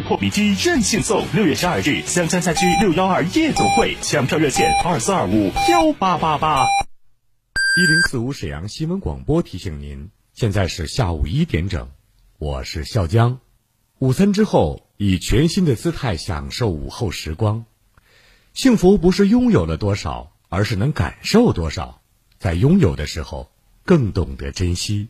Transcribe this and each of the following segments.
破壁机任性送，六月十二日，香江赛区六幺二夜总会抢票热线二四二五幺八八八。一零四五沈阳新闻广播提醒您，现在是下午一点整，我是笑江。午餐之后，以全新的姿态享受午后时光。幸福不是拥有了多少，而是能感受多少。在拥有的时候，更懂得珍惜。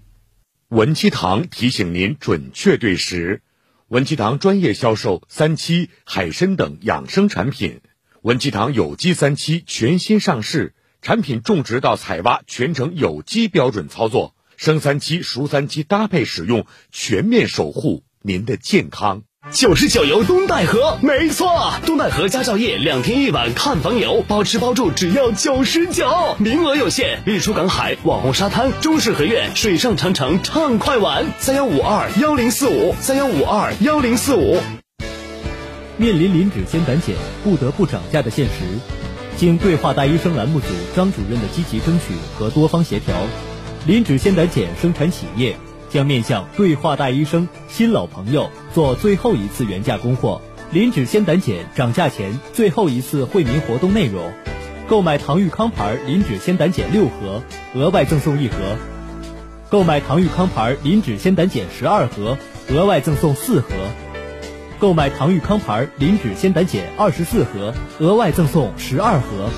文七堂提醒您准确对时。文七堂专业销售三七、海参等养生产品。文七堂有机三七全新上市，产品种植到采挖全程有机标准操作，生三七、熟三七搭配使用，全面守护您的健康。九十九游东戴河，没错，东戴河家兆业两天一晚看房游，包吃包住只要九十九，名额有限。日出赶海、网红沙滩、中式合院、水上长城畅快玩，三幺五二幺零四五，三幺五二幺零四五。面临磷脂酰胆碱不得不涨价的现实，经对话大医生栏目组张主任的积极争取和多方协调，磷脂酰胆碱生产企业。将面向对话大医生新老朋友做最后一次原价供货，磷脂酰胆碱涨价前最后一次惠民活动内容：购买唐玉康牌磷脂酰胆碱六盒，额外赠送一盒；购买唐玉康牌磷脂酰胆碱十二盒，额外赠送四盒；购买唐玉康牌磷脂酰胆碱二十四盒，额外赠送十二盒。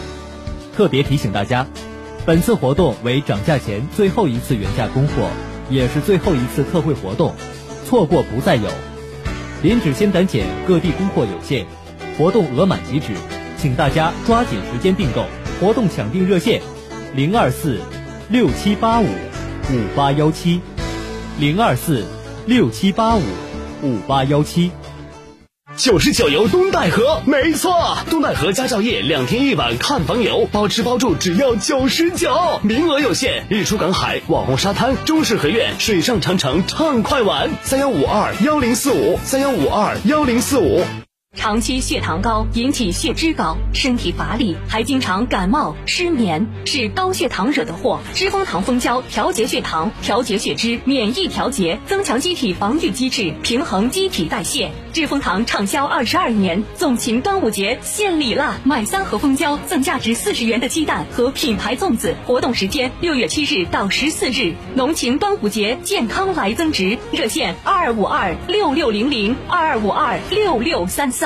特别提醒大家，本次活动为涨价前最后一次原价供货。也是最后一次特惠活动，错过不再有。磷脂酰胆碱各地供货有限，活动额满即止，请大家抓紧时间订购。活动抢订热线：零二四六七八五五八幺七，零二四六七八五五八幺七。九十九游东戴河，没错，东戴河家教业两天一晚看房游，包吃包住只要九十九，名额有限。日出赶海、网红沙滩、中式合院、水上长城畅快玩，三幺五二幺零四五，三幺五二幺零四五。长期血糖高引起血脂高，身体乏力，还经常感冒失眠，是高血糖惹的祸。知蜂糖蜂胶调节血糖，调节血脂，免疫调节，增强机体防御机制，平衡机体代谢。知蜂糖畅销二十二年，纵情端午节献礼啦！买三盒蜂胶赠价值四十元的鸡蛋和品牌粽子。活动时间六月七日到十四日，浓情端午节，健康来增值。热线二二五二六六零零二二五二六六三三。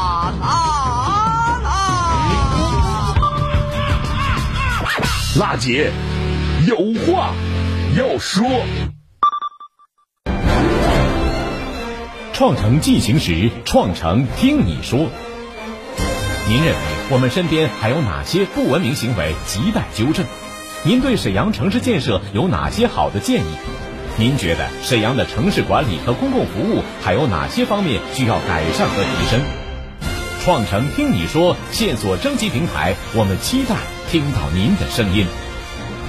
大姐，有话要说。创城进行时，创城听你说。您认为我们身边还有哪些不文明行为亟待纠正？您对沈阳城市建设有哪些好的建议？您觉得沈阳的城市管理和公共服务还有哪些方面需要改善和提升？创城听你说线索征集平台，我们期待。听到您的声音，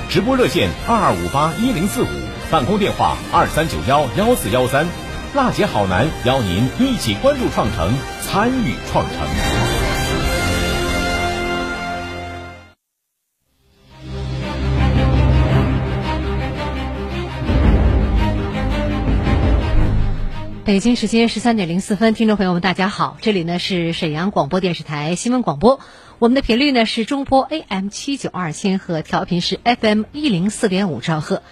直播热线二二五八一零四五，办公电话二三九幺幺四幺三，辣姐好男邀您一起关注创城，参与创城。北京时间十三点零四分，听众朋友们，大家好，这里呢是沈阳广播电视台新闻广播。我们的频率呢是中波 AM 七九二千赫，调频是 FM 一零四点五兆赫。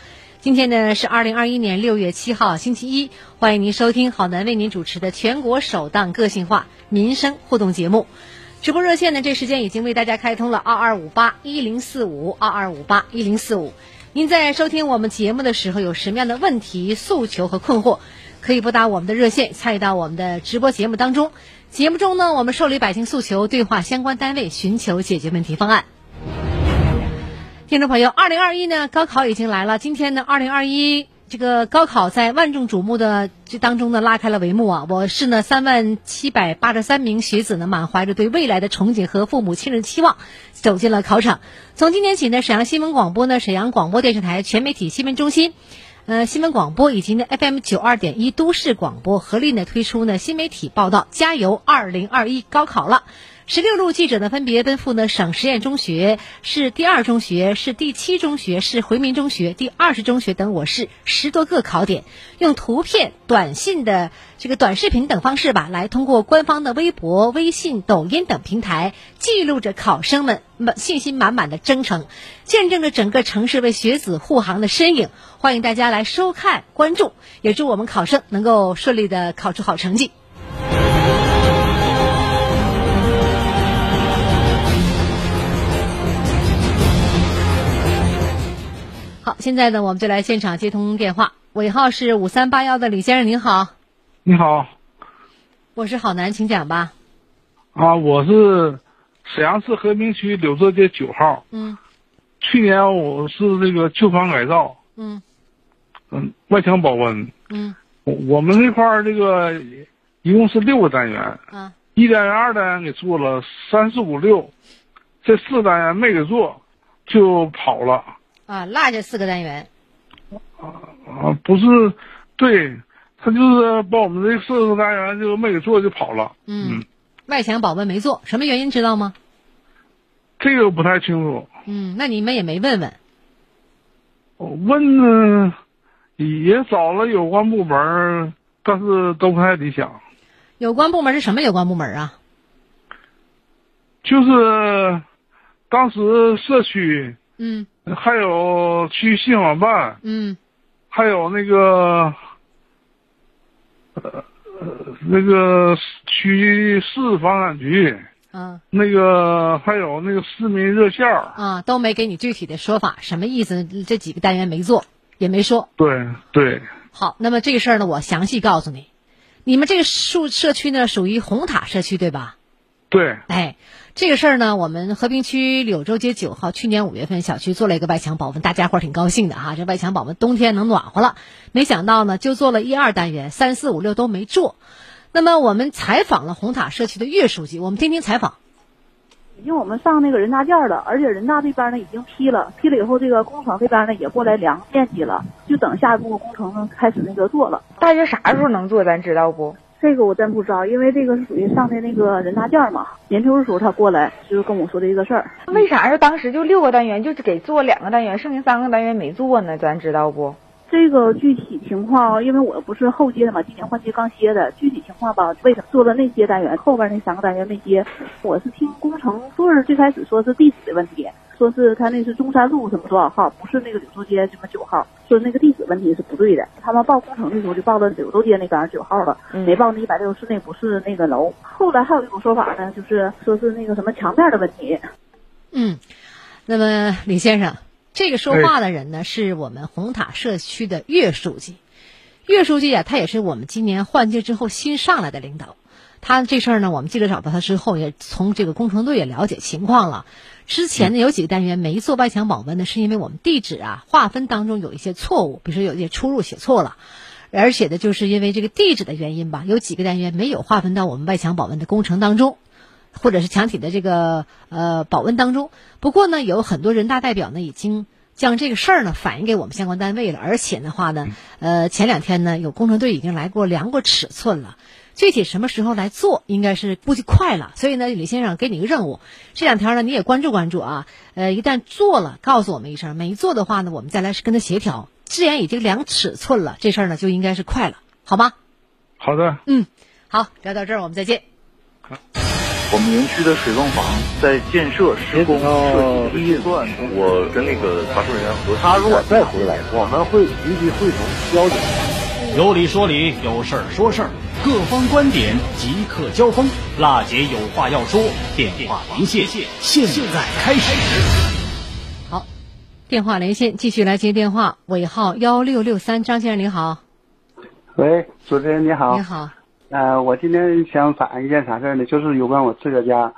今天呢是二零二一年六月七号，星期一，欢迎您收听好男为您主持的全国首档个性化民生互动节目。直播热线呢，这时间已经为大家开通了二二五八一零四五二二五八一零四五。您在收听我们节目的时候，有什么样的问题、诉求和困惑，可以拨打我们的热线，参与到我们的直播节目当中。节目中呢，我们受理百姓诉求，对话相关单位，寻求解决问题方案。听众朋友，二零二一呢，高考已经来了。今天呢，二零二一这个高考在万众瞩目的这当中呢，拉开了帷幕啊！我市呢三万七百八十三名学子呢，满怀着对未来的憧憬和父母亲人的期望，走进了考场。从今天起呢，沈阳新闻广播呢，沈阳广播电视台全媒体新闻中心，呃，新闻广播以及呢 FM 九二点一都市广播合力呢推出呢新媒体报道，加油！二零二一高考了。十六路记者呢，分别奔赴呢省实验中学、市第二中学、市第七中学、市回民中学、第二十中学等我市十多个考点，用图片、短信的这个短视频等方式吧，来通过官方的微博、微信、抖音等平台，记录着考生们满信心满满的征程，见证着整个城市为学子护航的身影。欢迎大家来收看、关注，也祝我们考生能够顺利的考出好成绩。好，现在呢，我们就来现场接通电话，尾号是五三八幺的李先生，您好。你好。我是郝楠，请讲吧。啊，我是沈阳市和平区柳泽街九号。嗯。去年我是这个旧房改造。嗯。嗯，外墙保温。嗯。我我们那块儿这个一共是六个单元。啊。一单元、二单元给做了，三四五六，这四单元没给做，就跑了。啊，落下四个单元。啊啊，不是，对他就是把我们这四个单元就没给做就跑了。嗯，外墙保温没做，什么原因知道吗？这个不太清楚。嗯，那你们也没问问？我问呢，也找了有关部门，但是都不太理想。有关部门是什么有关部门啊？就是当时社区。嗯。还有区信访办，嗯，还有那个，呃，那个区市房产局，嗯，那个还有那个市民热线啊，都没给你具体的说法，什么意思？这几个单元没做，也没说。对对。好，那么这个事儿呢，我详细告诉你，你们这个宿社区呢，属于红塔社区，对吧？对。哎。这个事儿呢，我们和平区柳州街九号去年五月份小区做了一个外墙保温，大家伙儿挺高兴的哈。这外墙保温冬天能暖和了，没想到呢，就做了一二单元，三四五六都没做。那么我们采访了红塔社区的岳书记，我们听听采访。已经我们上那个人大件了，而且人大这边呢已经批了，批了以后这个工程这边呢也过来量面积了，就等下一步工程呢开始那个做了。大约啥时候能做？咱知道不？这个我真不知道，因为这个是属于上的那个人大件嘛。年初的时候他过来就是跟我说这个事儿。为啥是当时就六个单元，就是给做两个单元，剩下三个单元没做呢？咱知道不？这个具体情况，因为我不是后接的嘛，今年换接刚接的。具体情况吧，为什么做了那些单元，后边那三个单元没接？我是听工程队最开始说是地址的问题。说是他那是中山路什么多少号，不是那个柳州街什么九号。说那个地址问题是不对的，他们报工程的时候就报了柳州街那边九号了，没报那一百六十四那不是那个楼。后来还有一种说法呢，就是说是那个什么墙面的问题。嗯，那么李先生，这个说话的人呢，是我们红塔社区的岳书记。岳书记啊，他也是我们今年换届之后新上来的领导。他这事儿呢，我们记者找到他之后，也从这个工程队也了解情况了。之前呢，有几个单元没做外墙保温呢，是因为我们地址啊划分当中有一些错误，比如说有一些出入写错了，而且呢，就是因为这个地址的原因吧，有几个单元没有划分到我们外墙保温的工程当中，或者是墙体的这个呃保温当中。不过呢，有很多人大代表呢已经将这个事儿呢反映给我们相关单位了，而且的话呢，呃，前两天呢有工程队已经来过量过尺寸了。具体什么时候来做，应该是估计快了。所以呢，李先生给你一个任务，这两天呢你也关注关注啊。呃，一旦做了，告诉我们一声；没做的话呢，我们再来跟他协调。既然已经量尺寸了，这事儿呢就应该是快了，好吗？好的。嗯，好，聊到这儿，我们再见。好。我们园区的水泵房在建设施工设计的阶段，我跟那个查收人员核他如果再回来，我们会立即汇总交警。有理说理，有事儿说事儿，各方观点即刻交锋。辣姐有话要说，电话连线，现在开始。好，电话连线继续来接电话，尾号幺六六三，张先生您好。喂，主持人你好。你好。呃，我今天想反映一件啥事呢？就是有关我自个家，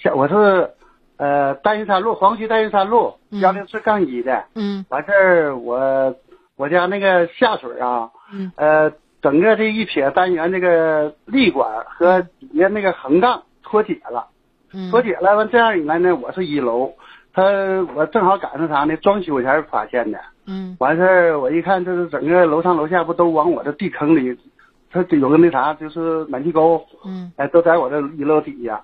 像我是呃大云山路黄区大云山路幺零四杠一的。嗯。完事儿我我家那个下水啊。嗯。呃，整个这一撇单元这个立管和底下那个横杠脱节了。嗯。脱节了完这样以来呢，我是一楼，他我正好赶上啥呢？装修前发现的。嗯。完事儿我一看，这是整个楼上楼下不都往我这地坑里。他有个那啥，就是暖气沟，嗯，哎，都在我这一楼底下。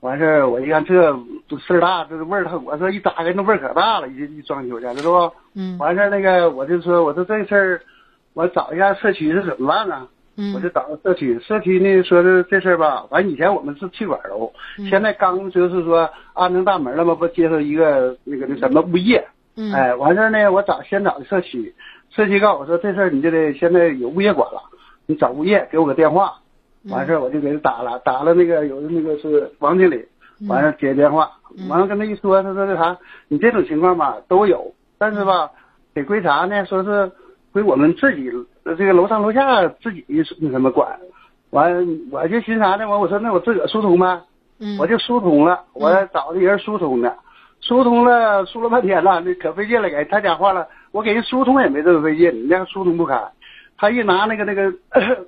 完事儿，我一看这事儿大，这味儿它，我说一打开那味儿可大了，一一装修去，知道不？嗯。完事儿那个，我就说，我说这事儿，我找一下社区是怎么办呢？嗯。我就找社区，社区呢说是这事儿吧，完以前我们是气管楼，嗯、现在刚就是说安成大门了嘛，不接受一个那个那什么物业。嗯。哎，完事儿呢，我找先找的社区，社区告诉我说这事儿你就得现在有物业管了。你找物业给我个电话，完事儿我就给他打了，打了那个有的那个是王经理，完事儿接电话，完了跟他一说，他说那啥，你这种情况吧都有，但是吧得归啥呢？说是归我们自己这个楼上楼下自己那什么管，完我就寻啥呢？完我说那我自个疏通呗，我就疏通了，我找的人疏通的，疏通了疏了半天了，那可费劲了，给他讲话了，我给人疏通也没这么费劲，你那疏通不开。他一拿那个那个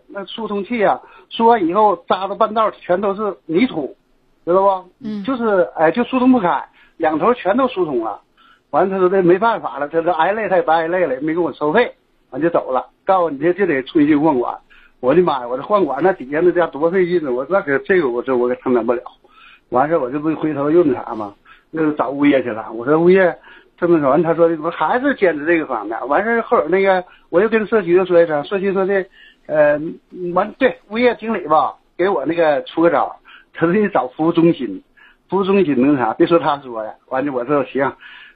那疏通器啊，疏完以后扎到半道全都是泥土，知道不？嗯。就是哎，就疏通不开，两头全都疏通了。完，他说这没办法了，他说挨累他也不挨累了，没给我收费，完就走了。告诉你这就得重新换管。我的妈呀，我这换管那底下那家多费劲呢！我那可这个我这我可承担不了。完事我这不回头又那啥吗？又找物业去了。我说物业。这么说完，他说的怎么还是坚持这个方面？完事后那个，我又跟社区又说一声，社区说的，呃，完对物业经理吧，给我那个出个招，他说你找服务中心，服务中心那啥，别说他说的，完了我说行，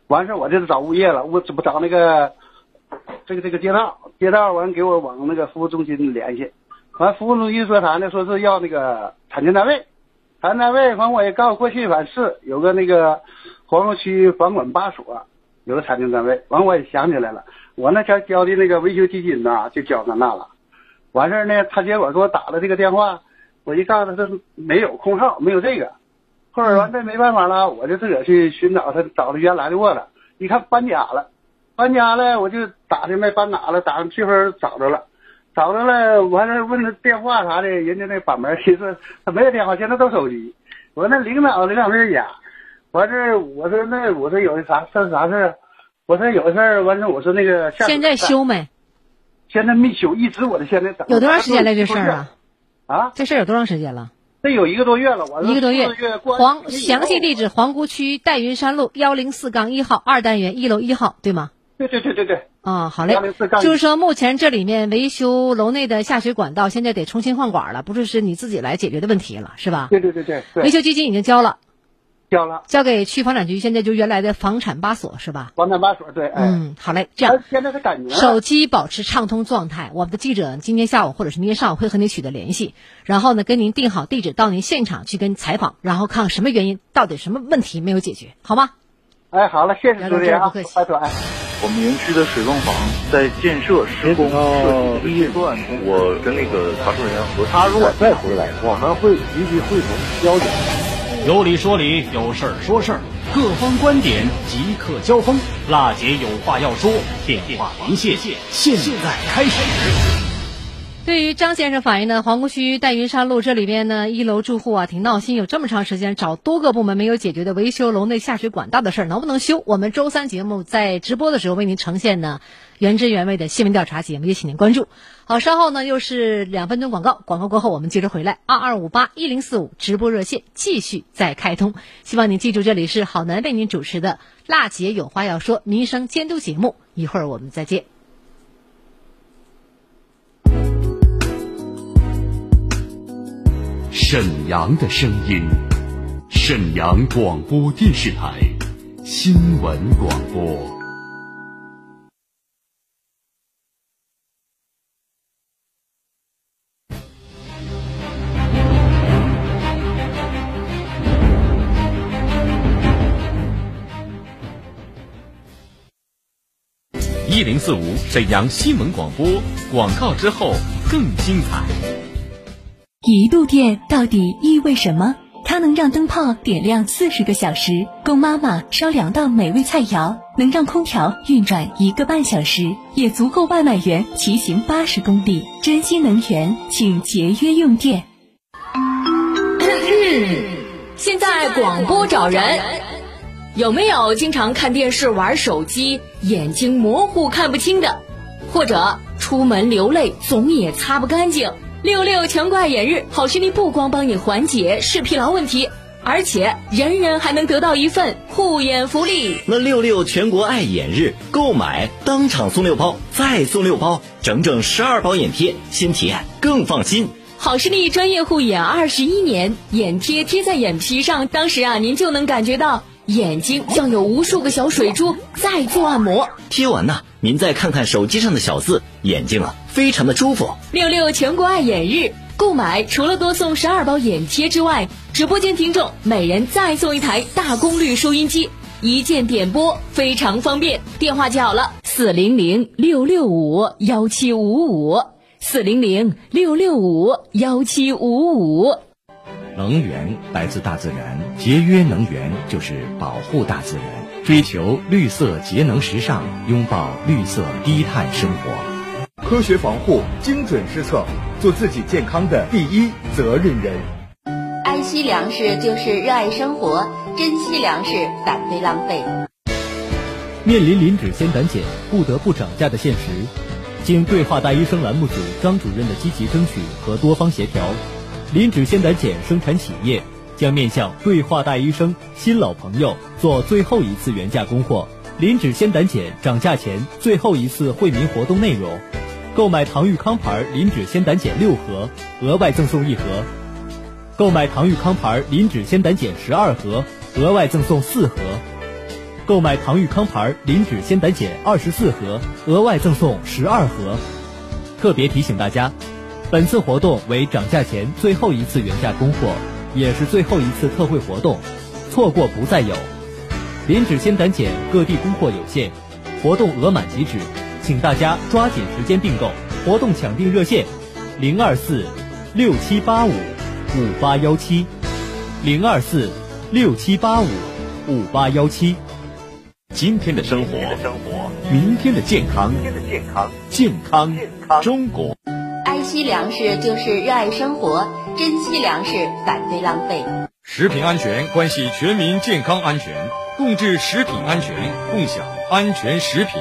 完事我就找物业了，我这不找那个这个这个街道，街道完给我往那个服务中心联系，完服务中心说啥呢？说是要那个产权单位，产权单位完我也告诉过去反是有个那个黄龙区房管八所。有个产权单位，完我也想起来了，我那前交的那个维修基金呐，就交到那了。完事儿呢，他结果给我打了这个电话，我一告诉他，他没有空号，没有这个。后边完这没办法了，我就自个去寻找他，找他原来的窝了。一看搬家了，搬家了，我就打听没搬哪了，打上去分找着了，找着了，完了问他电话啥的，人家那板门一说他没有电话，现在都手机。我说那领导领导没家。完事儿，我说那我说有的啥事啥事儿，我说有的事儿，完事儿我说那个现在修没？现在没修，一直我的现在等。有多长时间了这事儿啊？啊？这事儿有多长时间了？这有一个多月了，我一个多月。黄黄详细地址：皇姑区戴云山路幺零四杠一号二单元一楼一号，对吗？对对对对对。啊，好嘞。就是说，目前这里面维修楼内的下水管道，现在得重新换管了，不是是你自己来解决的问题了，是吧？对对对对。维修基金已经交了。交了，交给区房产局，现在就原来的房产八所是吧？房产八所对，嗯，好嘞，这样。现在是感觉手机保持畅通状态，我们的记者今天下午或者是明天上午会和您取得联系，然后呢，跟您定好地址，到您现场去跟采访，然后看什么原因，到底什么问题没有解决，好吗？哎，好了，谢谢主持人啊，不客气。我们园区的水泵房在建设施工设计的阶段，我跟那个查证人员核他如果再回来，我们会立即会同交警。有理说理，有事儿说事儿，各方观点即刻交锋。辣姐有话要说，电话连线，现在开始。对于张先生反映的皇姑区戴云山路这里边呢，一楼住户啊挺闹心，有这么长时间找多个部门没有解决的维修楼内下水管道的事儿，能不能修？我们周三节目在直播的时候为您呈现呢原汁原味的新闻调查节目，也请您关注。好，稍后呢又是两分钟广告，广告过后我们接着回来，二二五八一零四五直播热线继续再开通。希望您记住，这里是好男为您主持的辣姐有话要说民生监督节目，一会儿我们再见。沈阳的声音沈阳广播电视台新闻广播。一零四五沈阳新闻广播广告之后更精彩。一度电到底意味什么？它能让灯泡点亮四十个小时，供妈妈烧两道美味菜肴；能让空调运转一个半小时，也足够外卖员骑行八十公里。珍惜能源，请节约用电。现在广播找人，有没有经常看电视、玩手机，眼睛模糊看不清的，或者出门流泪总也擦不干净？六六全国爱眼日，好视力不光帮你缓解视疲劳问题，而且人人还能得到一份护眼福利。那六六全国爱眼日购买当场送六包，再送六包，整整十二包眼贴，新体验更放心。好视力专业护眼二十一年，眼贴贴在眼皮上，当时啊，您就能感觉到眼睛像有无数个小水珠在做按摩。贴完呢，您再看看手机上的小字，眼睛啊非常的舒服。六六全国爱眼日购买，除了多送十二包眼贴之外，直播间听众每人再送一台大功率收音机，一键点播非常方便。电话记好了：四零零六六五幺七五五，四零零六六五幺七五五。能源来自大自然，节约能源就是保护大自然，追求绿色节能时尚，拥抱绿色低碳生活。科学防护，精准施策，做自己健康的第一责任人。爱惜粮食就是热爱生活，珍惜粮食，反对浪费。面临磷脂酰胆碱不得不涨价的现实，经对话大医生栏目组张主任的积极争取和多方协调，磷脂酰胆碱生产企业将面向对话大医生新老朋友做最后一次原价供货。磷脂酰胆碱涨价前最后一次惠民活动内容：购买唐玉康牌磷脂酰胆碱六盒，额外赠送一盒；购买唐玉康牌磷脂酰胆碱十二盒，额外赠送四盒；购买唐玉康牌磷脂酰胆碱二十四盒，额外赠送十二盒。特别提醒大家，本次活动为涨价前最后一次原价供货，也是最后一次特惠活动，错过不再有。磷脂酰胆碱各地供货有限，活动额满即止，请大家抓紧时间订购。活动抢订热线：零二四六七八五五八幺七，零二四六七八五五八幺七。今天的生活，明天的健康，健康中国。惜粮食就是热爱生活，珍惜粮食，反对浪费。食品安全关系全民健康安全，共治食品安全，共享安全食品。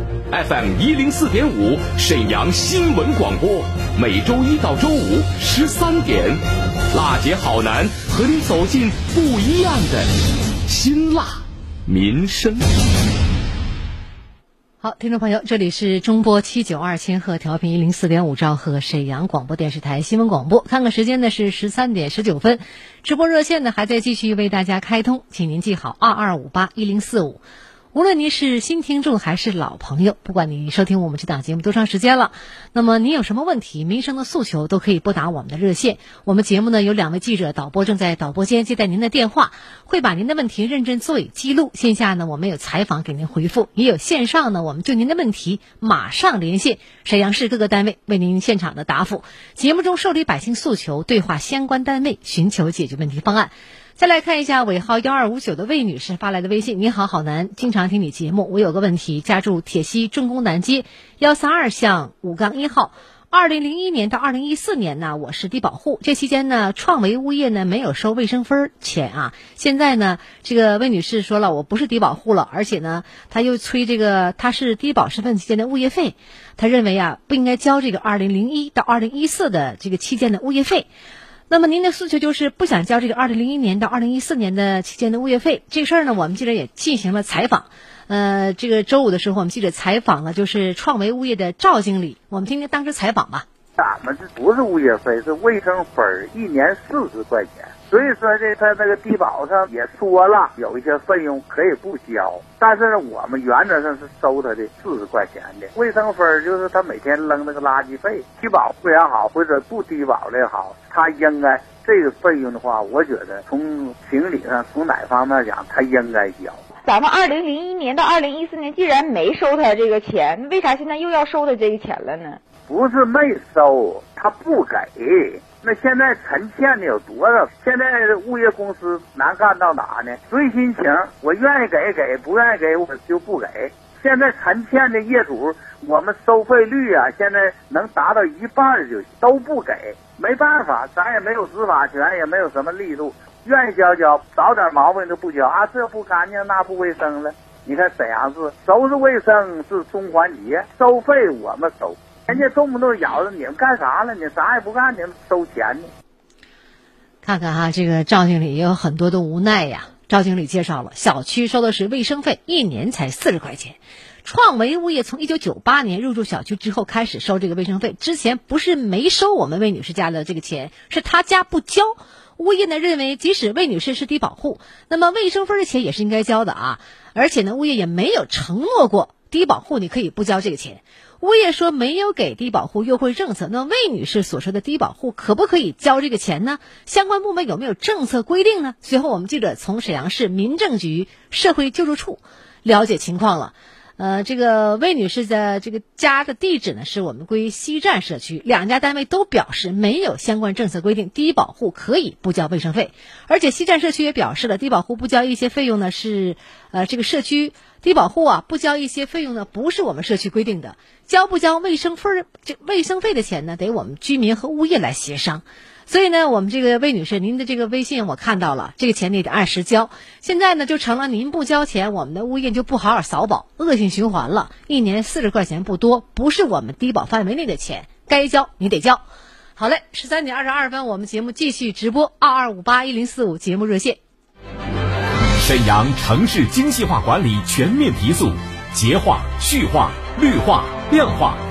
，FM 一零四点五沈阳新闻广播，每周一到周五十三点，辣姐好男和你走进不一样的辛辣民生。好，听众朋友，这里是中波七九二千赫调频一零四点五兆赫沈阳广播电视台新闻广播。看看时间呢是十三点十九分，直播热线呢还在继续为大家开通，请您记好二二五八一零四五。无论您是新听众还是老朋友，不管你收听我们这档节目多长时间了，那么您有什么问题、民生的诉求，都可以拨打我们的热线。我们节目呢有两位记者导播正在导播间接待您的电话，会把您的问题认真作为记录。线下呢我们有采访给您回复，也有线上呢我们就您的问题马上连线沈阳市各个单位为您现场的答复。节目中受理百姓诉求，对话相关单位，寻求解决问题方案。再来看一下尾号幺二五九的魏女士发来的微信：你好，好男，经常听你节目，我有个问题，家住铁西重工南街幺三二巷五杠一号。二零零一年到二零一四年呢，我是低保户，这期间呢，创维物业呢没有收卫生分钱啊。现在呢，这个魏女士说了，我不是低保户了，而且呢，她又催这个她是低保身份期间的物业费，她认为啊，不应该交这个二零零一到二零一四的这个期间的物业费。那么您的诉求就是不想交这个二零零一年到二零一四年的期间的物业费，这个事儿呢，我们记者也进行了采访。呃，这个周五的时候，我们记者采访了就是创维物业的赵经理，我们听听当时采访吧。咱们这不是物业费，是卫生分儿，一年四十块钱。所以说呢他那个低保上也说了，有一些费用可以不交，但是呢，我们原则上是收他的四十块钱的卫生分，就是他每天扔那个垃圾费。低保户也好，或者不低保的也好，他应该这个费用的话，我觉得从情理上，从哪方面讲，他应该交。咱们二零零一年到二零一四年，既然没收他这个钱，为啥现在又要收他这个钱了呢？不是没收，他不给。那现在陈欠的有多少？现在物业公司难干到哪呢？随心情，我愿意给给，不愿意给我就不给。现在陈欠的业主，我们收费率啊，现在能达到一半就都不给，没办法，咱也没有执法权，也没有什么力度，愿意交交，找点毛病就不交啊，这不干净，那不卫生了。你看沈阳市收拾卫生是中环节，收费我们收。人家动不动咬着你们干啥了？你啥也不干，你们收钱呢？看看哈，这个赵经理也有很多的无奈呀。赵经理介绍了，小区收的是卫生费，一年才四十块钱。创维物业从一九九八年入驻小区之后开始收这个卫生费，之前不是没收我们魏女士家的这个钱，是她家不交。物业呢认为，即使魏女士是低保户，那么卫生分的钱也是应该交的啊。而且呢，物业也没有承诺过低保户你可以不交这个钱。物业说没有给低保户优惠政策，那魏女士所说的低保户可不可以交这个钱呢？相关部门有没有政策规定呢？随后我们记者从沈阳市民政局社会救助处了解情况了。呃，这个魏女士的这个家的地址呢，是我们归西站社区。两家单位都表示没有相关政策规定低保户可以不交卫生费，而且西站社区也表示了，低保户不交一些费用呢是，呃，这个社区低保户啊不交一些费用呢不是我们社区规定的，交不交卫生分这卫生费的钱呢得我们居民和物业来协商。所以呢，我们这个魏女士，您的这个微信我看到了，这个钱你得按时交。现在呢，就成了您不交钱，我们的物业就不好好扫保，恶性循环了。一年四十块钱不多，不是我们低保范围内的钱，该交你得交。好嘞，十三点二十二分，我们节目继续直播，二二五八一零四五节目热线。沈阳城市精细化管理全面提速，洁化、序化、绿化、量化。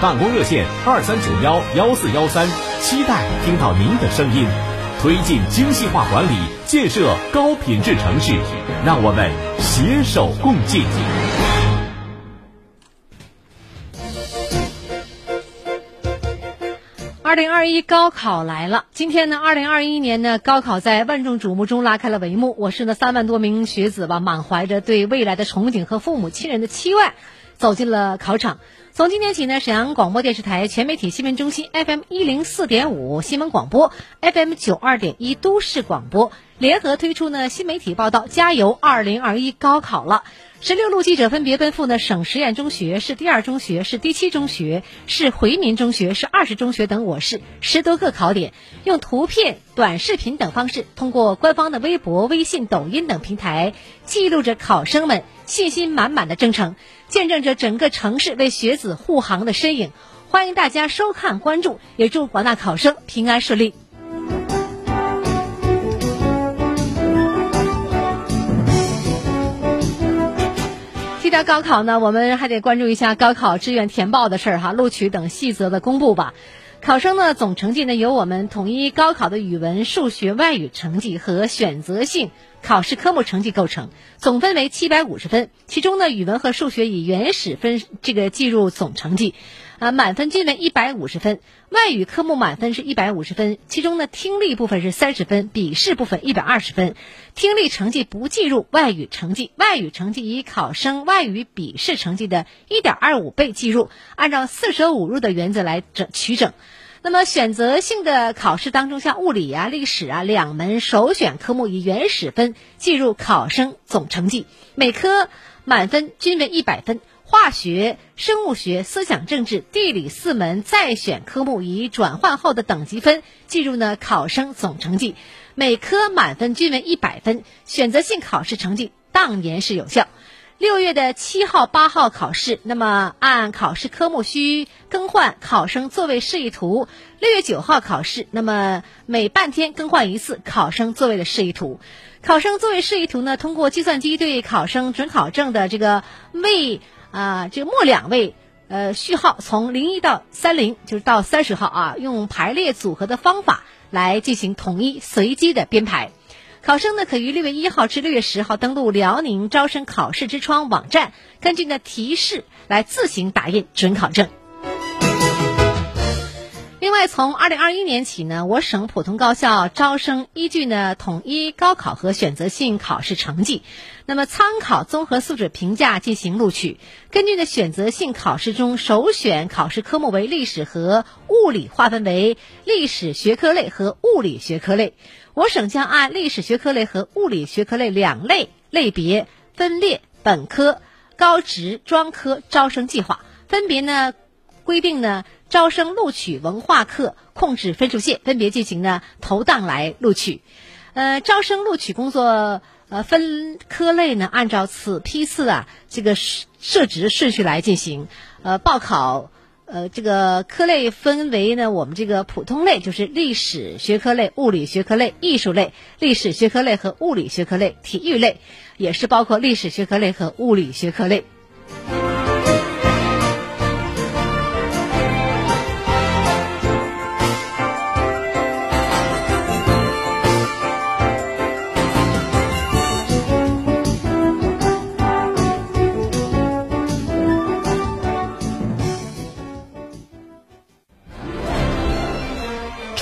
办公热线二三九幺幺四幺三，期待听到您的声音。推进精细化管理，建设高品质城市，让我们携手共进。二零二一高考来了，今天呢，二零二一年呢，高考在万众瞩目中拉开了帷幕。我市呢三万多名学子吧，满怀着对未来的憧憬和父母亲人的期望，走进了考场。从今天起呢，沈阳广播电视台全媒体新闻中心 FM 一零四点五新闻广播，FM 九二点一都市广播联合推出呢新媒体报道，加油！二零二一高考了，十六路记者分别奔赴呢省实验中学、市第二中学、市第七中学、市回民中学、市二十中学等我市十多个考点，用图片、短视频等方式，通过官方的微博、微信、抖音等平台，记录着考生们。信心满满的征程，见证着整个城市为学子护航的身影。欢迎大家收看关注，也祝广大考生平安顺利。那高考呢，我们还得关注一下高考志愿填报的事儿哈，录取等细则的公布吧。考生呢总成绩呢由我们统一高考的语文、数学、外语成绩和选择性考试科目成绩构成，总分为七百五十分。其中呢语文和数学以原始分这个计入总成绩。啊，满分均为一百五十分，外语科目满分是一百五十分，其中呢听力部分是三十分，笔试部分一百二十分，听力成绩不计入外语成绩，外语成绩以考生外语笔试成绩的一点二五倍计入，按照四舍五入的原则来整取整。那么选择性的考试当中，像物理啊、历史啊两门首选科目以原始分计入考生总成绩，每科满分均为一百分。化学、生物学、思想政治、地理四门再选科目以转换后的等级分计入呢考生总成绩，每科满分均为一百分。选择性考试成绩当年是有效。六月的七号、八号考试，那么按考试科目需更换考生座位示意图。六月九号考试，那么每半天更换一次考生座位的示意图。考生座位示意图呢，通过计算机对考生准考证的这个位。啊，这个末两位呃序号从零一到三零，就是到三十号啊，用排列组合的方法来进行统一随机的编排。考生呢，可于六月一号至六月十号登录辽宁招生考试之窗网站，根据呢提示来自行打印准考证。另外，从二零二一年起呢，我省普通高校招生依据呢统一高考和选择性考试成绩，那么参考综合素质评价进行录取。根据呢选择性考试中首选考试科目为历史和物理，划分为历史学科类和物理学科类。我省将按历史学科类和物理学科类两类类别分列本科、高职、专科招生计划，分别呢规定呢。招生录取文化课控制分数线，分别进行呢投档来录取。呃，招生录取工作呃分科类呢，按照此批次啊这个设置顺序来进行。呃，报考呃这个科类分为呢我们这个普通类就是历史学科类、物理学科类、艺术类、历史学科类和物理学科类、体育类，也是包括历史学科类和物理学科类。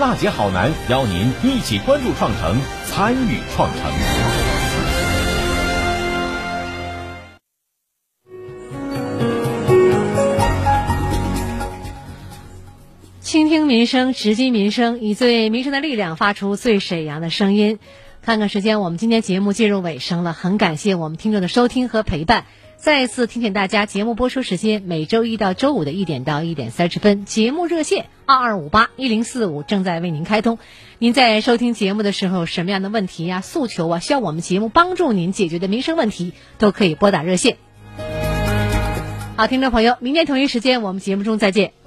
娜姐好男邀您一起关注创城，参与创城。倾听民生，直击民生，以最民生的力量发出最沈阳的声音。看看时间，我们今天节目进入尾声了，很感谢我们听众的收听和陪伴。再次提醒大家，节目播出时间每周一到周五的一点到一点三十分，节目热线二二五八一零四五正在为您开通。您在收听节目的时候，什么样的问题呀、诉求啊，需要我们节目帮助您解决的民生问题，都可以拨打热线。好，听众朋友，明天同一时间我们节目中再见。